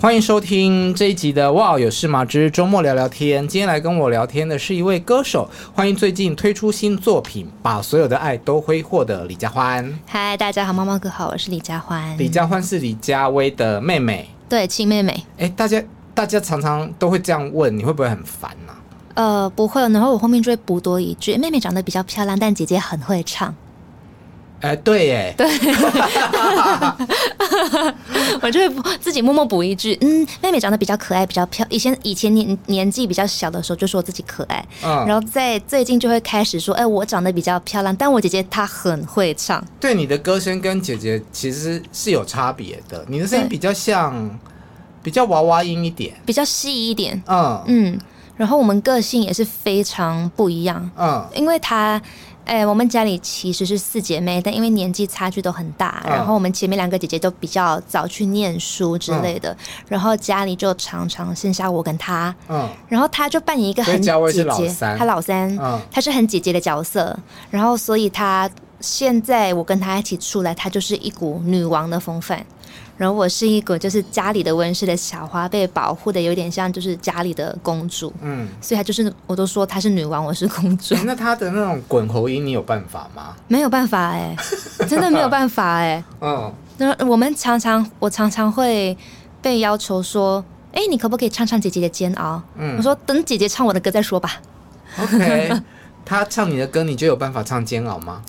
欢迎收听这一集的《哇有事吗之周末聊聊天》。今天来跟我聊天的是一位歌手，欢迎最近推出新作品《把所有的爱都挥霍》的李佳欢。嗨，大家好，猫猫哥好，我是李佳欢。李佳欢是李佳薇的妹妹，对，亲妹妹。哎，大家大家常常都会这样问，你会不会很烦呢、啊？呃，不会，然后我后面就会补多一句：妹妹长得比较漂亮，但姐姐很会唱。对耶，对，我就会自己默默补一句，嗯，妹妹长得比较可爱，比较漂。以前以前年年纪比较小的时候，就说自己可爱，嗯，然后在最近就会开始说，哎，我长得比较漂亮，但我姐姐她很会唱。对，你的歌声跟姐姐其实是有差别的，你的声音比较像，比较娃娃音一点，比较细一点，嗯嗯，然后我们个性也是非常不一样，嗯，因为她。哎、欸，我们家里其实是四姐妹，但因为年纪差距都很大，嗯、然后我们前面两个姐姐都比较早去念书之类的，嗯、然后家里就常常剩下我跟她，嗯，然后她就扮演一个很姐姐，她老三，嗯，她是很姐姐的角色，然后所以她现在我跟她一起出来，她就是一股女王的风范。然后我是一个就是家里的温室的小花，被保护的有点像就是家里的公主，嗯，所以她就是我都说她是女王，我是公主。那她的那种滚喉音，你有办法吗？没有办法哎、欸，真的没有办法哎、欸。嗯，那我们常常我常常会被要求说，哎，你可不可以唱唱姐姐的煎熬？嗯，我说等姐姐唱我的歌再说吧。OK，她唱你的歌，你就有办法唱煎熬吗？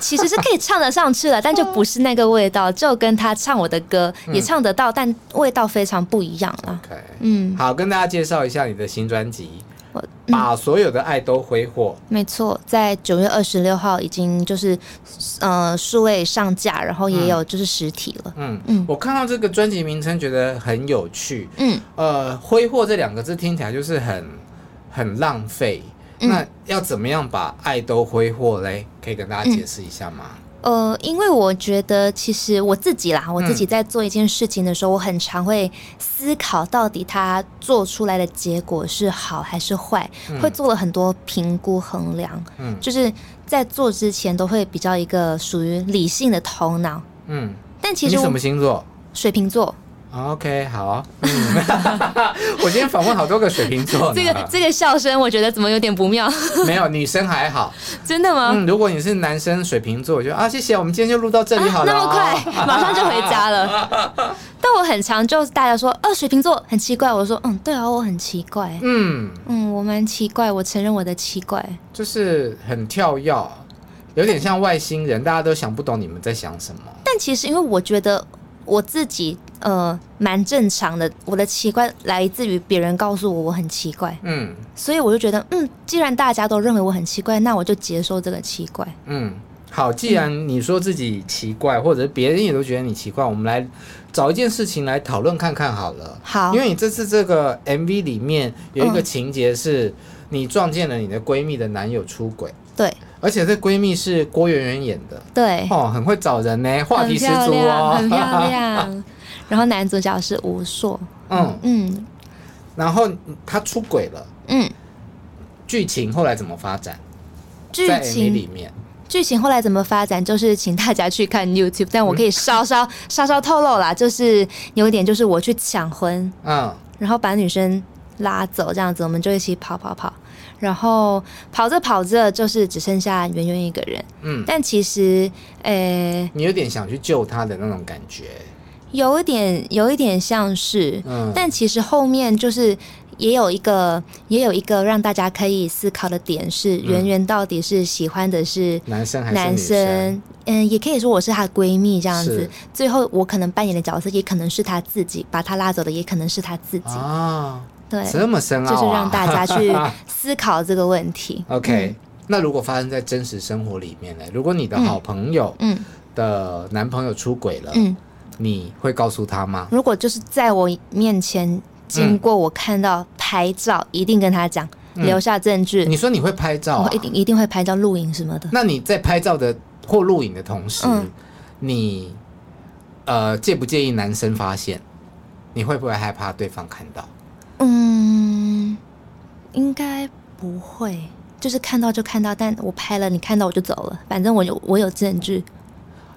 其实是可以唱得上去了，但就不是那个味道，就跟他唱我的歌也唱得到，但味道非常不一样了。OK，嗯，好，跟大家介绍一下你的新专辑，我把所有的爱都挥霍。没错，在九月二十六号已经就是呃数位上架，然后也有就是实体了。嗯嗯，我看到这个专辑名称觉得很有趣。嗯，呃，挥霍这两个字听起来就是很很浪费。那要怎么样把爱都挥霍嘞？可以跟大家解释一下吗？嗯、呃，因为我觉得其实我自己啦，我自己在做一件事情的时候，嗯、我很常会思考到底他做出来的结果是好还是坏，嗯、会做了很多评估衡量。嗯，就是在做之前都会比较一个属于理性的头脑。嗯，但其实你什么星座？水瓶座。OK，好。嗯，我今天访问好多个水瓶座。这个这个笑声，我觉得怎么有点不妙？没有，女生还好。真的吗？嗯，如果你是男生水瓶座，我就啊，谢谢，我们今天就录到这里好了。啊，那么快，马上就回家了。但我很常就是大家说，呃，水瓶座很奇怪。我说，嗯，对啊，我很奇怪。嗯嗯，我蛮奇怪，我承认我的奇怪。就是很跳跃，有点像外星人，大家都想不懂你们在想什么。但其实，因为我觉得。我自己呃蛮正常的，我的奇怪来自于别人告诉我我很奇怪，嗯，所以我就觉得，嗯，既然大家都认为我很奇怪，那我就接受这个奇怪。嗯，好，既然你说自己奇怪，嗯、或者别人也都觉得你奇怪，我们来找一件事情来讨论看看好了。好，因为你这次这个 MV 里面有一个情节是你撞见了你的闺蜜的男友出轨。对，而且这闺蜜是郭圆圆演的，对，哦，很会找人呢，话题十足哦，很漂亮。然后男主角是吴硕，嗯。嗯，然后他出轨了，嗯，剧情后来怎么发展？剧情里面，剧情后来怎么发展？就是请大家去看 YouTube，但我可以稍稍稍稍透露啦，就是有一点就是我去抢婚，嗯，然后把女生拉走，这样子我们就一起跑跑跑。然后跑着跑着，就是只剩下圆圆一个人。嗯，但其实，诶、欸，你有点想去救他的那种感觉，有一点，有一点像是。嗯，但其实后面就是也有一个也有一个让大家可以思考的点是，圆圆到底是喜欢的是男生还是男生？嗯，也可以说我是她的闺蜜这样子。最后我可能扮演的角色也可能是她自己，把她拉走的也可能是她自己啊。对，这么深奥啊，就是让大家去思考这个问题。OK，嗯，那如果发生在真实生活里面呢？如果你的好朋友嗯的男朋友出轨了，嗯，你会告诉他吗？如果就是在我面前。经过我看到拍照，嗯、一定跟他讲，留下证据。你说你会拍照、啊，我一定一定会拍照、录影什么的。那你在拍照的或录影的同时，嗯、你呃介不介意男生发现？你会不会害怕对方看到？嗯，应该不会，就是看到就看到，但我拍了，你看到我就走了，反正我有我有证据。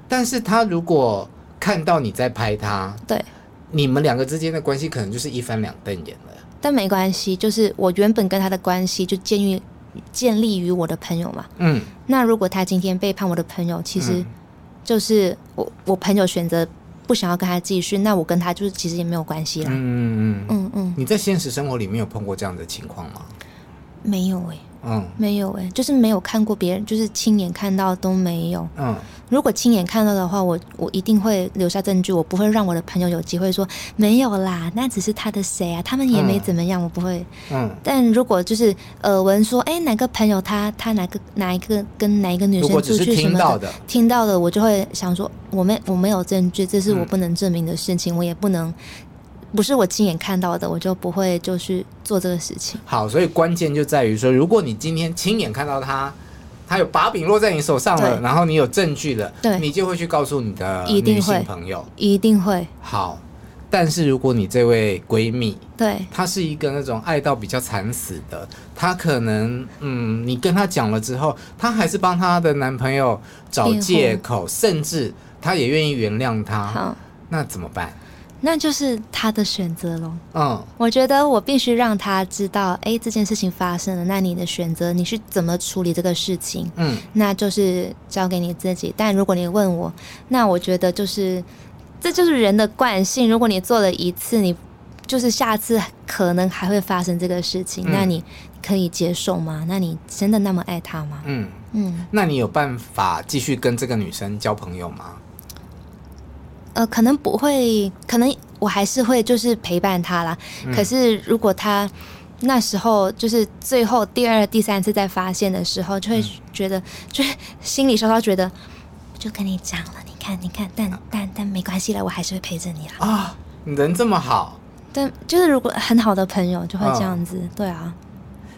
但是他如果看到你在拍他，对。你们两个之间的关系可能就是一翻两瞪眼了，但没关系，就是我原本跟他的关系就建立建立于我的朋友嘛。嗯，那如果他今天背叛我的朋友，其实就是我我朋友选择不想要跟他继续，那我跟他就是其实也没有关系啦。嗯嗯嗯嗯。你在现实生活里面有碰过这样的情况吗？没有哎、欸。嗯，没有哎、欸，就是没有看过别人，就是亲眼看到都没有。嗯，如果亲眼看到的话，我我一定会留下证据，我不会让我的朋友有机会说没有啦，那只是他的谁啊，他们也没怎么样，嗯、我不会。嗯，但如果就是耳闻说，哎，哪个朋友他他哪个哪一个跟哪一个女生出去什么的，听到的，听到的，我就会想说，我没我没有证据，这是我不能证明的事情，嗯、我也不能。不是我亲眼看到的，我就不会就去做这个事情。好，所以关键就在于说，如果你今天亲眼看到他，他有把柄落在你手上了，然后你有证据了，对，你就会去告诉你的女性朋友，一定会。好，但是如果你这位闺蜜，对，她是一个那种爱到比较惨死的，她可能，嗯，你跟她讲了之后，她还是帮她的男朋友找借口，甚至她也愿意原谅他，好，那怎么办？那就是他的选择喽。嗯，我觉得我必须让他知道，哎，这件事情发生了。那你的选择，你是怎么处理这个事情？嗯，那就是交给你自己。但如果你问我，那我觉得就是，这就是人的惯性。如果你做了一次，你就是下次可能还会发生这个事情，嗯，那你可以接受吗？那你真的那么爱他吗？嗯嗯，那你有办法继续跟这个女生交朋友吗？呃，可能不会，可能我还是会就是陪伴他啦。嗯、可是如果他那时候就是最后第二、第三次再发现的时候，就会觉得，嗯、就心里稍稍觉得，就跟你讲了，你看，你看，但但但没关系了，我还是会陪着你啦。啊，你人这么好，但就是如果很好的朋友就会这样子，哦、对啊。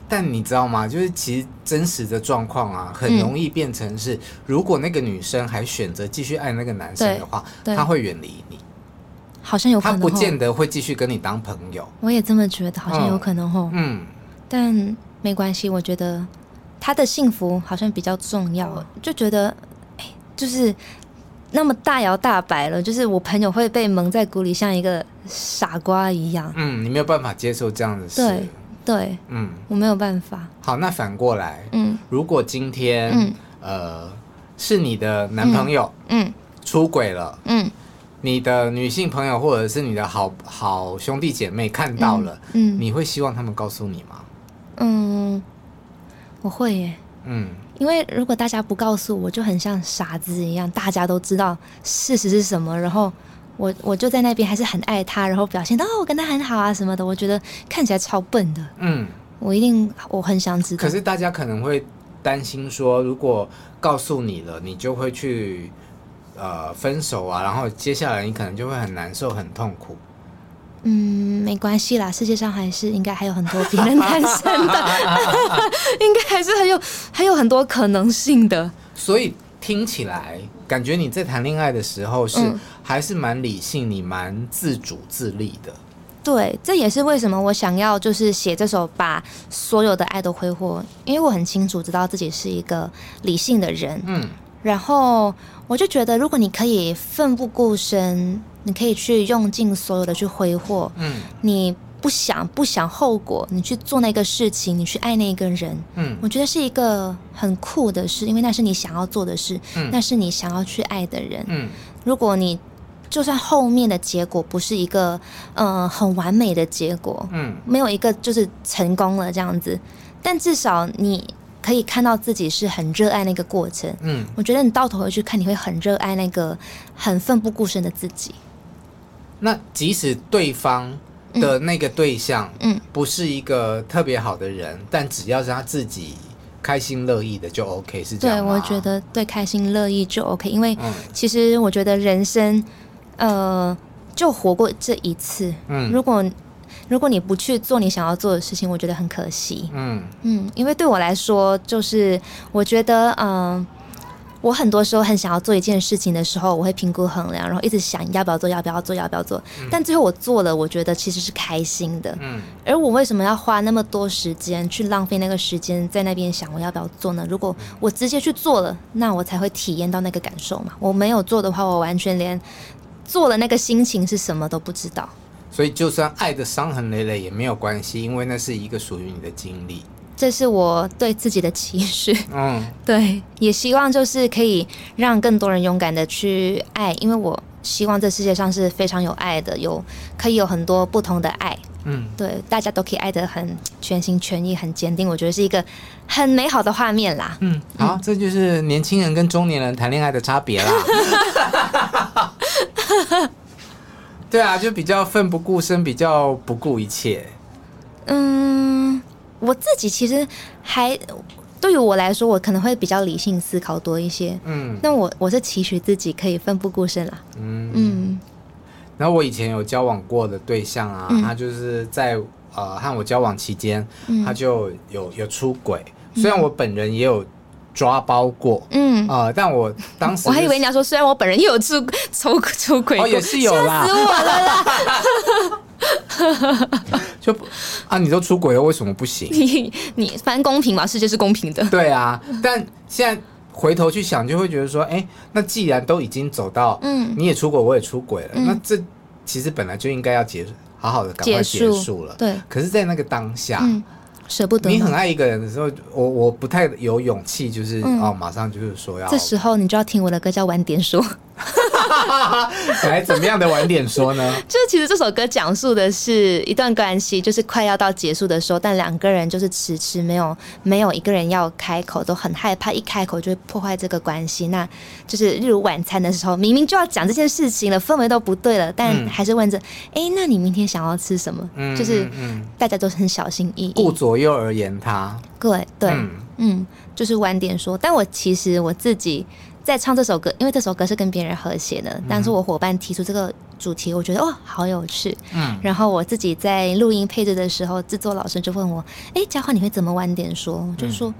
但你知道吗？就是其实真实的状况啊，很容易变成是，嗯、如果那个女生还选择继续爱那个男生的话，她会远离你。好像有可能，她不见得会继续跟你当朋友。我也这么觉得，好像有可能哦。嗯，但没关系，我觉得他的幸福好像比较重要。就觉得，哎，就是那么大摇大摆了，就是我朋友会被蒙在鼓里，像一个傻瓜一样。嗯，你没有办法接受这样的事。对。对，嗯，我没有办法。好，那反过来，嗯，如果今天，嗯，呃，是你的男朋友，嗯，出轨了，嗯，你的女性朋友或者是你的好好兄弟姐妹看到了，嗯，你会希望他们告诉你吗？嗯，我会耶，嗯，因为如果大家不告诉我，就很像傻子一样，大家都知道事实是什么，然后。我我就在那边还是很爱他，然后表现到哦，我跟他很好啊什么的。我觉得看起来超笨的。嗯，我一定我很想知道。可是大家可能会担心说，如果告诉你了，你就会去呃分手啊，然后接下来你可能就会很难受、很痛苦。嗯，没关系啦，世界上还是应该还有很多别人单身的，应该还是很有还有很多可能性的。所以听起来。感觉你在谈恋爱的时候是还是蛮理性，你蛮自主自立的。对，这也是为什么我想要就是写这首《把所有的爱都挥霍》，因为我很清楚知道自己是一个理性的人。嗯，然后我就觉得，如果你可以奋不顾身，你可以去用尽所有的去挥霍。嗯，你。不想不想后果，你去做那个事情，你去爱那个人，嗯，我觉得是一个很酷的事，因为那是你想要做的事，嗯，那是你想要去爱的人，嗯，如果你就算后面的结果不是一个呃很完美的结果，嗯，没有一个就是成功了这样子，但至少你可以看到自己是很热爱那个过程，嗯，我觉得你到头回去看，你会很热爱那个很奋不顾身的自己。那即使对方的那个对象，嗯，不是一个特别好的人，嗯，但只要是他自己。开心乐意的就 OK，是这样吗？对，我觉得对，开心乐意就 OK，因为其实我觉得人生，呃，就活过这一次。嗯，如果如果你不去做你想要做的事情，我觉得很可惜。嗯嗯，因为对我来说，就是我觉得，嗯、呃。我很多时候很想要做一件事情的时候，我会评估衡量，然后一直想要不要做，要不要做，要不要做。但最后我做了，我觉得其实是开心的。嗯。而我为什么要花那么多时间去浪费那个时间在那边想我要不要做呢？如果我直接去做了，那我才会体验到那个感受嘛。我没有做的话，我完全连做了那个心情是什么都不知道。所以，就算爱的伤痕累累也没有关系，因为那是一个属于你的经历。这是我对自己的期许，嗯，对，也希望就是可以让更多人勇敢的去爱，因为我希望这世界上是非常有爱的，有可以有很多不同的爱，嗯，对，大家都可以爱得很全心全意、很坚定，我觉得是一个很美好的画面啦。嗯，好，这就是年轻人跟中年人谈恋爱的差别啦。对啊，就比较奋不顾身，比较不顾一切。嗯。我自己其实还对于我来说，我可能会比较理性思考多一些。嗯，那我我是期许自己可以奋不顾身啦。嗯嗯。然后我以前有交往过的对象啊，嗯、他就是在呃和我交往期间，嗯、他就有有出轨。虽然我本人也有抓包过，嗯啊、呃，但我当时、就是、我还以为你要说，虽然我本人也有出出出轨，哦，也是有啦，吓死我了啦。就啊，你都出轨了，为什么不行？你你反正公平嘛，世界是公平的。对啊，但现在回头去想，就会觉得说，哎、欸，那既然都已经走到，嗯，你也出轨，我也出轨了，嗯、那这其实本来就应该要结束，好好的赶快结束了。对。可是，在那个当下。嗯舍不得。你很爱一个人的时候，我我不太有勇气，就是、嗯、哦，马上就是说要。这时候你就要听我的歌，叫《晚点说》。来，怎么样的晚点说呢？就是其实这首歌讲述的是一段关系，就是快要到结束的时候，但两个人就是迟迟没有没有一个人要开口，都很害怕，一开口就会破坏这个关系。那就是例如晚餐的时候，明明就要讲这件事情了，氛围都不对了，但还是问着：哎、嗯欸，那你明天想要吃什么？嗯、就是大家都是很小心翼翼，顾左右而言他。对对，嗯，嗯，就是晚点说。但我其实我自己。在唱这首歌，因为这首歌是跟别人合写的，但是我伙伴提出这个主题，我觉得哦，好有趣。嗯，然后我自己在录音配置的时候，制作老师就问我：“哎，佳欢，你会怎么晚点说？”我就说：“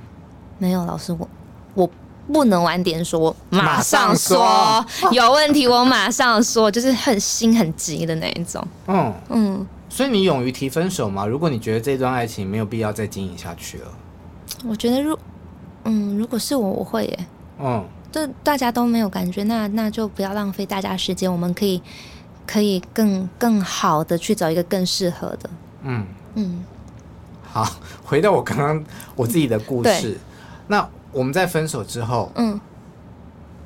没有，老师，我我不能晚点说，马上说，马上说 有问题我马上说，就是很心很急的那一种。”嗯嗯，所以你勇于提分手吗？如果你觉得这段爱情没有必要再经营下去了，我觉得如嗯，如果是我，我会耶。嗯。这大家都没有感觉，那那就不要浪费大家时间。我们可以可以更更好的去找一个更适合的。嗯嗯，好，回到我刚刚我自己的故事。那我们在分手之后，嗯，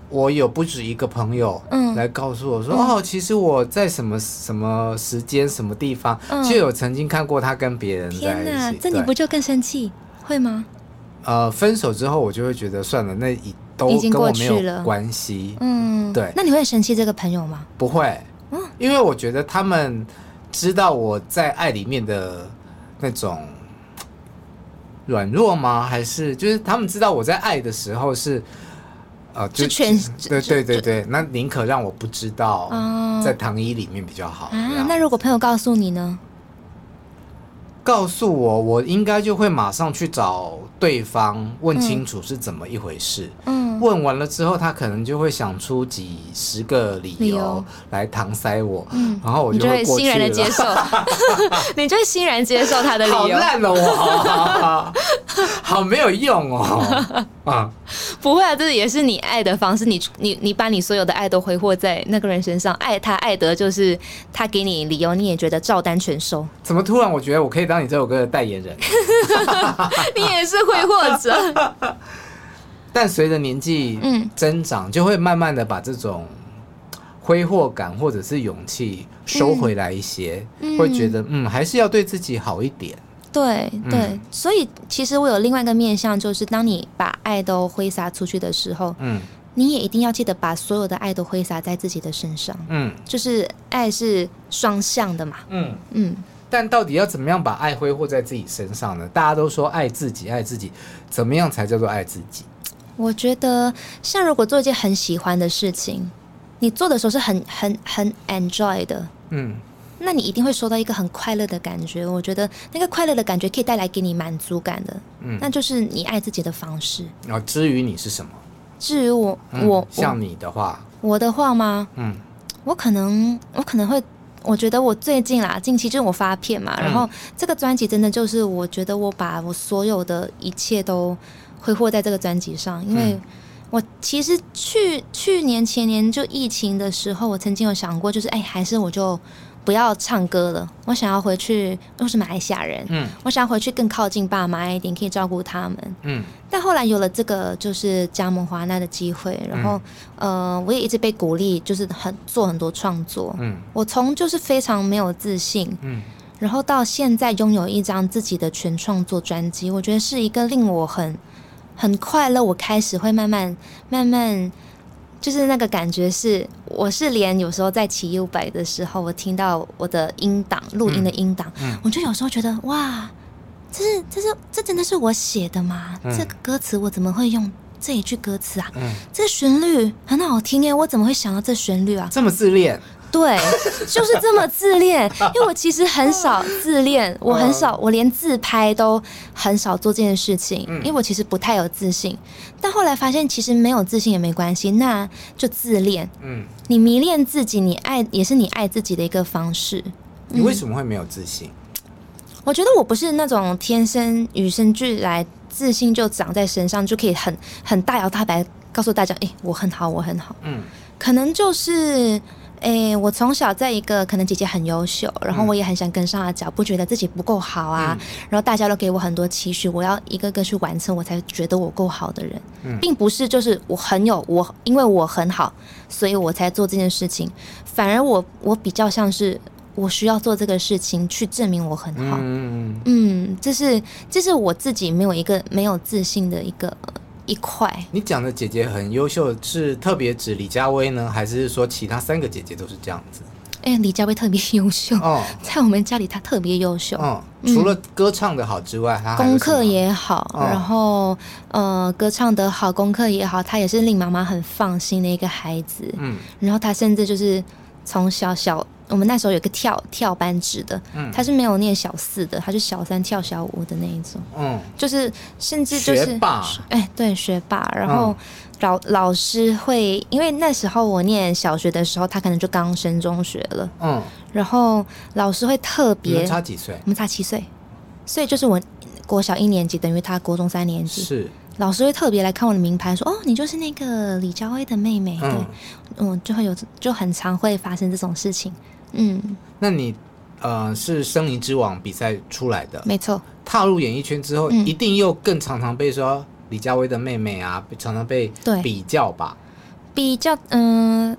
我有不止一个朋友，嗯，来告诉我说，嗯、哦，其实我在什么什么时间、什么地方，嗯、就有曾经看过他跟别人在一起。天哪，这你不就更生气？会吗？呃，分手之后，我就会觉得算了，那一。都跟我没有关系，嗯，对。那你会生气这个朋友吗？不会，嗯，因为我觉得他们知道我在爱里面的那种软弱吗？还是就是他们知道我在爱的时候是呃，就全对对对对，那宁可让我不知道，在糖衣里面比较好啊。那如果朋友告诉你呢？告诉我，我应该就会马上去找对方问清楚是怎么一回事。嗯。问完了之后，他可能就会想出几十个理由来搪塞我，嗯、然后我就会欣然的接受，你就会欣然接受他的理由。好烂哦，我 好没有用哦 啊！不会啊，这也是你爱的方式。你你你把你所有的爱都挥霍在那个人身上，爱他爱得就是他给你理由，你也觉得照单全收。怎么突然我觉得我可以当你这首歌的代言人？你也是挥霍者。但随着年纪增长，就会慢慢的把这种挥霍感或者是勇气收回来一些，嗯、会觉得嗯，还是要对自己好一点。对对，嗯、所以其实我有另外一个面向，就是当你把爱都挥洒出去的时候，嗯，你也一定要记得把所有的爱都挥洒在自己的身上，嗯，就是爱是双向的嘛，嗯。嗯。但到底要怎么样把爱挥霍在自己身上呢？大家都说爱自己，爱自己，怎么样才叫做爱自己？我觉得，像如果做一件很喜欢的事情，你做的时候是很很很 enjoy 的，嗯。那你一定会收到一个很快乐的感觉，我觉得那个快乐的感觉可以带来给你满足感的，嗯，那就是你爱自己的方式。然后至于你是什么？至于我，嗯、我像你的话，我的话吗？嗯，我可能我可能会，我觉得我最近啦，近期就是我发片嘛，嗯、然后这个专辑真的就是我觉得我把我所有的一切都挥霍在这个专辑上，因为我其实去去年前年就疫情的时候，我曾经有想过，就是哎，还是我就。不要唱歌了，我想要回去。我是马来西亚人，嗯，我想要回去更靠近爸妈一点，可以照顾他们，嗯。但后来有了这个就是加盟华纳的机会，然后、嗯、呃，我也一直被鼓励，就是很做很多创作，嗯。我从就是非常没有自信，嗯，然后到现在拥有一张自己的全创作专辑，我觉得是一个令我很很快乐。我开始会慢慢慢慢。就是那个感觉是，我是连有时候在骑 U-bike 的时候，我听到我的音档录音的音档，嗯嗯、我就有时候觉得哇，这是这是这真的是我写的吗？嗯、这个歌词我怎么会用这一句歌词啊？嗯、这旋律很好听耶，我怎么会想到这旋律啊？这么自恋。对，就是这么自恋。因为我其实很少自恋，我很少，我连自拍都很少做这件事情。因为我其实不太有自信。但后来发现，其实没有自信也没关系，那就自恋。嗯，你迷恋自己，你爱也是你爱自己的一个方式。你为什么会没有自信？我觉得我不是那种天生与生俱来自信就长在身上，就可以很很大摇大摆告诉大家，哎，我很好，我很好。嗯，可能就是。哎、欸，我从小在一个可能姐姐很优秀，然后我也很想跟上她脚步，觉得自己不够好啊。嗯、然后大家都给我很多期许，我要一个个去完成，我才觉得我够好的人，嗯、并不是就是我很有我，因为我很好，所以我才做这件事情。反而我我比较像是我需要做这个事情去证明我很好。嗯，嗯，这是这是我自己没有一个没有自信的一个。一块，你讲的姐姐很优秀，是特别指李佳薇呢，还是说其他三个姐姐都是这样子？哎、欸，李佳薇特别优秀哦，在我们家里她特别优秀。嗯，除了歌唱的好之外，她功课也好，哦、然后呃，歌唱的好，功课也好，她也是令妈妈很放心的一个孩子。嗯，然后她甚至就是从小小。我们那时候有个跳跳班制的，嗯，他是没有念小四的，他是小三跳小五的那一种，嗯，就是甚至就是学霸，哎，对，学霸。然后老、嗯、老师会，因为那时候我念小学的时候，他可能就刚升中学了，嗯，然后老师会特别差几岁？我们差七岁，所以就是我国小一年级等于他国中三年级，是。老师会特别来看我的名牌，说：“哦，你就是那个李佳薇的妹妹。”对，嗯，就会有就很常会发生这种事情。嗯，那你呃是声林之王比赛出来的，没错。踏入演艺圈之后，嗯、一定又更常常被说李佳薇的妹妹啊，常常被比较吧？比较，嗯、呃，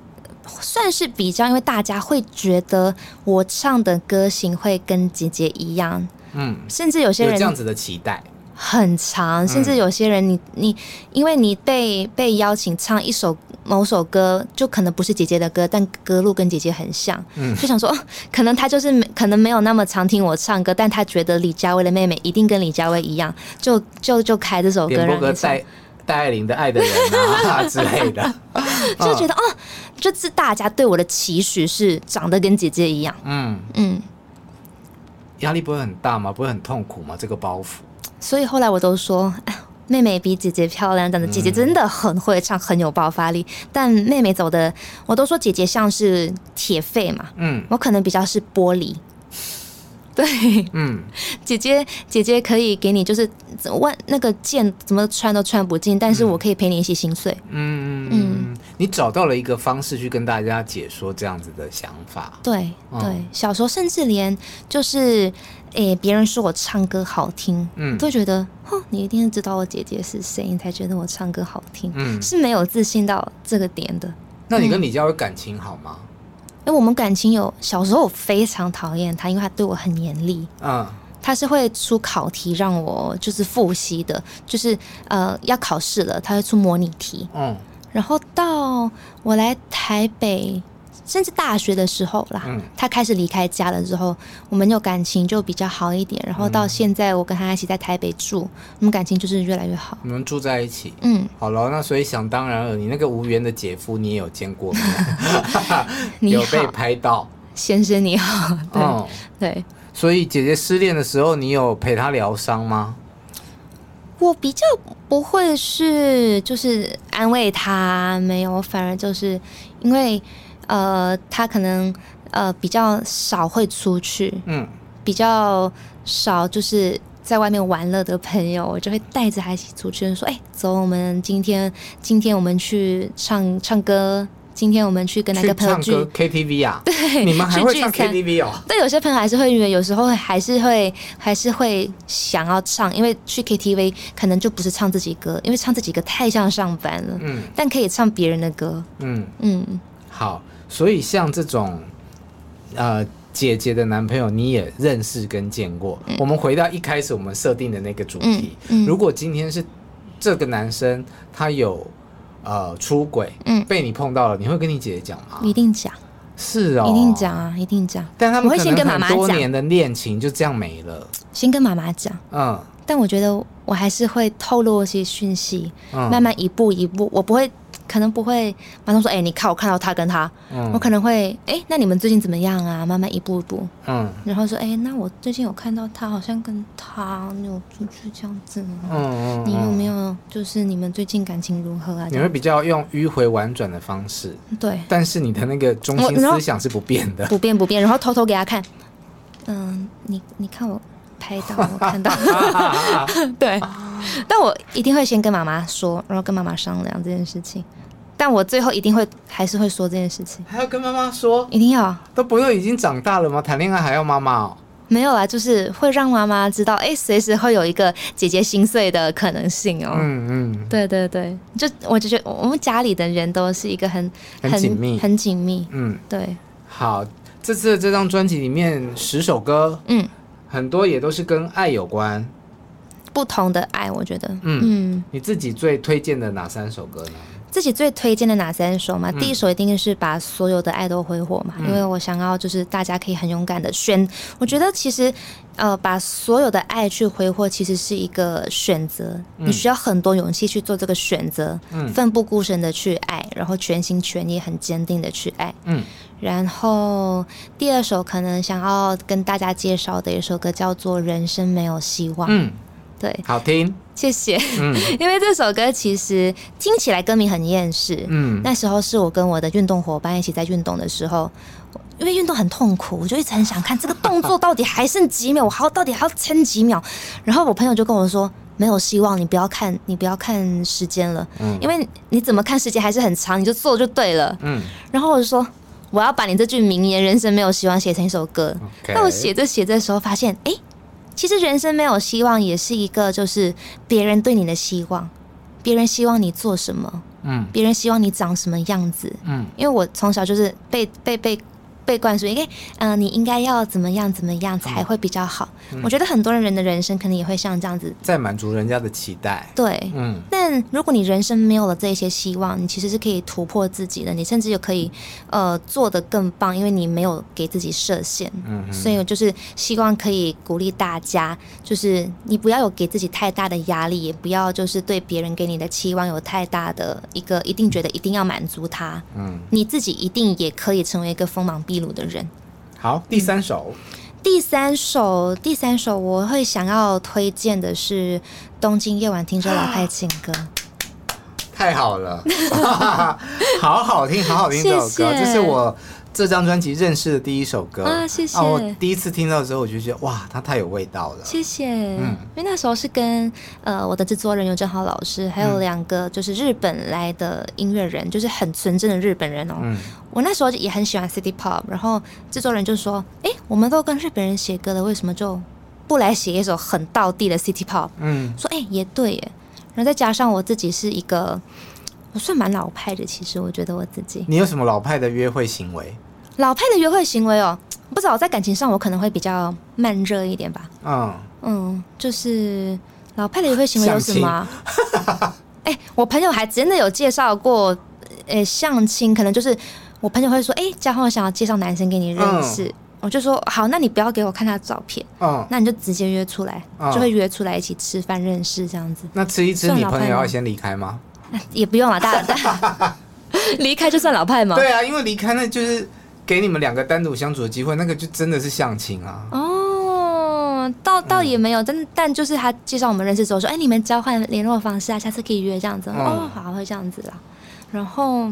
算是比较，因为大家会觉得我唱的歌型会跟姐姐一样，嗯，甚至有些人有这样子的期待。很长，甚至有些人你，你你，因为你被被邀请唱一首某首歌，就可能不是姐姐的歌，但歌路跟姐姐很像，嗯，就想说，可能他就是没，可能没有那么常听我唱歌，但他觉得李佳薇的妹妹一定跟李佳薇一样，就就就开这首歌，点播个戴戴爱玲的《爱的人》啊之类的，就觉得哦，就是大家对我的期许是长得跟姐姐一样，嗯。嗯，压力不会很大吗？不会很痛苦吗？这个包袱。所以后来我都说，妹妹比姐姐漂亮，但是姐姐真的很会唱，很有爆发力。但妹妹走的，我都说姐姐像是铁肺嘛，嗯，我可能比较是玻璃。对，嗯，姐姐姐姐可以给你就是万那个剑怎么穿都穿不进，但是我可以陪你一起心碎。嗯嗯嗯，你找到了一个方式去跟大家解说这样子的想法。对对，小时候甚至连就是。诶，别人说我唱歌好听，嗯，都觉得，哼，你一定是知道我姐姐是谁，你才觉得我唱歌好听，嗯，是没有自信到这个点的。那你跟李佳薇感情好吗？因为我们感情有小时候我非常讨厌他，因为他对我很严厉。嗯。他是会出考题让我就是复习的，就是呃要考试了，他会出模拟题。嗯，然后到我来台北，甚至大学的时候啦，嗯，他开始离开家了之后，我们有感情就比较好一点。然后到现在，我跟他一起在台北住，我们感情就是越来越好。你们住在一起，嗯，好了，那所以想当然了，你那个无缘的姐夫你也有见过 有被拍到，先生你好，对、嗯、对。所以姐姐失恋的时候，你有陪她疗伤吗？我比较不会是就是安慰她，没有，反而就是因为呃，他可能呃比较少会出去，嗯，比较少就是在外面玩乐的朋友，我就会带着她一起出去，说：“哎、欸，走，我们今天今天我们去唱唱歌。”今天我们去跟那个朋友去唱歌 KTV 啊？对，你们还会唱 KTV 哦？对，有些朋友还是会约，有时候还是会还是会想要唱，因为去 KTV 可能就不是唱自己歌，因为唱自己歌太像上班了。嗯，但可以唱别人的歌。嗯嗯，好，所以像这种呃姐姐的男朋友，你也认识跟见过。嗯，我们回到一开始我们设定的那个主题，嗯，嗯，如果今天是这个男生他有。呃，出轨，嗯，被你碰到了，你会跟你姐姐讲吗？一定讲，是哦，一定讲啊，一定讲。但他们可能很多年的恋情就这样没了。先跟妈妈讲，嗯，但我觉得我还是会透露一些讯息，嗯，慢慢一步一步，我不会。可能不会马上说，哎、欸，你看我看到他跟他，嗯、我可能会，哎、欸，那你们最近怎么样啊？慢慢一步一步，嗯，然后说，哎、欸，那我最近有看到他，好像跟他有出去这样子，嗯，嗯，你有没有就是你们最近感情如何啊？你会比较用迂回婉转的方式，对，但是你的那个中心思想是不变的，不变不变，然后偷偷给他看，嗯，你你看我拍到我看到，对，但我一定会先跟妈妈说，然后跟妈妈商量这件事情。但我最后一定会还是会说这件事情，还要跟妈妈说，一定要，都不用已经长大了吗？谈恋爱还要妈妈哦？没有啦，就是会让妈妈知道，哎、欸，随时会有一个姐姐心碎的可能性哦。嗯嗯，对对对，就我就觉得我们家里的人都是一个很很紧密、很紧密。嗯，对。好，这次这张专辑里面十首歌，嗯，很多也都是跟爱有关，不同的爱，我觉得。嗯嗯，你自己最推荐的哪三首歌呢？自己最推荐的哪三首嘛？嗯、第一首一定是把所有的爱都挥霍嘛，嗯、因为我想要就是大家可以很勇敢的选。我觉得其实呃，把所有的爱去挥霍，其实是一个选择，嗯、你需要很多勇气去做这个选择，嗯，奋不顾身的去爱，然后全心全意、很坚定的去爱，嗯。然后第二首可能想要跟大家介绍的一首歌叫做《人生没有希望》，嗯。对，好听，谢谢。嗯，因为这首歌其实听起来歌名很厌世。嗯，那时候是我跟我的运动伙伴一起在运动的时候，因为运动很痛苦，我就一直很想看这个动作到底还剩几秒，我还要到底还要撑几秒。然后我朋友就跟我说，没有希望，你不要看，你不要看时间了。嗯，因为你怎么看时间还是很长，你就做就对了。嗯，然后我就说，我要把你这句名言“人生没有希望”写成一首歌。但我写着写着的时候发现，哎。其实人生没有希望，也是一个就是别人对你的希望，别人希望你做什么，嗯，别人希望你长什么样子，嗯，因为我从小就是被被被。被灌输，因为，嗯，你应该要怎么样怎么样才会比较好？嗯、我觉得很多人的人生可能也会像这样子，在满足人家的期待。对，嗯。但如果你人生没有了这些希望，你其实是可以突破自己的，你甚至也可以，呃，做的更棒，因为你没有给自己设限。嗯。所以就是希望可以鼓励大家，就是你不要有给自己太大的压力，也不要就是对别人给你的期望有太大的一个一定觉得一定要满足他。嗯。你自己一定也可以成为一个锋芒毕的人，好，第三首，嗯，第三首，第三首，我会想要推荐的是《东京夜晚听着老派情歌》，太好了，好好听，好好听这首歌，这是我。这张专辑认识的第一首歌啊，谢谢。啊，我第一次听到的时候，我就觉得哇，它太有味道了。谢谢。嗯，因为那时候是跟呃我的制作人尤正豪老师，还有两个就是日本来的音乐人，嗯、就是很纯正的日本人哦。嗯。我那时候也很喜欢 City Pop，然后制作人就说：“哎，我们都跟日本人写歌了，为什么就不来写一首很道地的 City Pop？” 嗯。说：“哎，也对耶。”然后再加上我自己是一个。我算蛮老派的，其实我觉得我自己。你有什么老派的约会行为？老派的约会行为哦，不知道在感情上我可能会比较慢热一点吧。嗯嗯，就是老派的约会行为有什么？哎、欸，我朋友还真的有介绍过，呃、欸，相亲可能就是我朋友会说，哎、欸，嘉欢，我想要介绍男生给你认识，嗯、我就说好，那你不要给我看他的照片，嗯，那你就直接约出来，嗯、就会约出来一起吃饭认识这样子。那吃一吃，你朋友要先离开吗？也不用啊，大大 离开就算老派吗？对啊，因为离开那就是给你们两个单独相处的机会，那个就真的是相亲啊。哦，倒倒也没有，但但就是他介绍我们认识之后说，哎，你们交换联络方式啊，下次可以约这样子。嗯、哦，好，会这样子啦。然后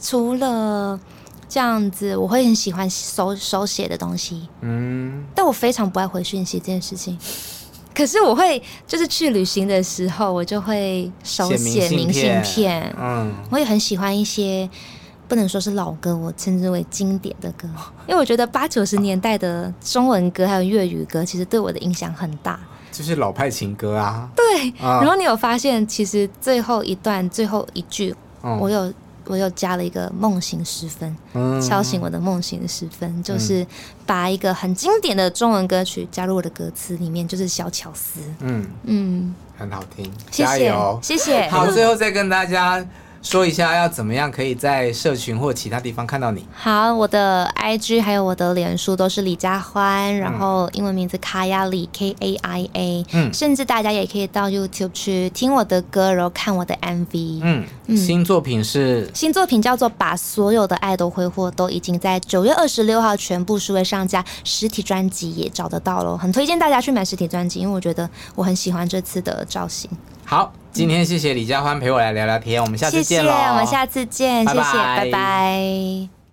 除了这样子，我会很喜欢手手写的东西。嗯，但我非常不爱回讯息这件事情。可是我会，就是去旅行的时候，我就会手写明信片。嗯，我也很喜欢一些不能说是老歌，我称之为经典的歌，因为我觉得八九十年代的中文歌还有粤语歌，其实对我的影响很大。就是老派情歌啊。对。然后你有发现，其实最后一段最后一句，我有。我又加了一个梦醒时分，嗯、敲醒我的梦醒时分，嗯、就是把一个很经典的中文歌曲加入我的歌词里面，就是小巧思。嗯嗯，嗯很好听，谢谢，加油，谢谢。好，最后再跟大家。说一下要怎么样可以在社群或其他地方看到你？好，我的 IG 还有我的脸书都是李佳欢，然后英文名字卡雅李 K A I A，嗯，甚至大家也可以到 YouTube 去听我的歌，然后看我的 MV。嗯，嗯，新作品是新作品叫做《把所有的爱都挥霍》，都已经在九月二十六号全部数位上架，实体专辑也找得到了，很推荐大家去买实体专辑，因为我觉得我很喜欢这次的造型。好，今天谢谢李佳欢陪我来聊聊天，我们下次见喽。谢谢，我们下次见，拜拜谢谢，拜拜。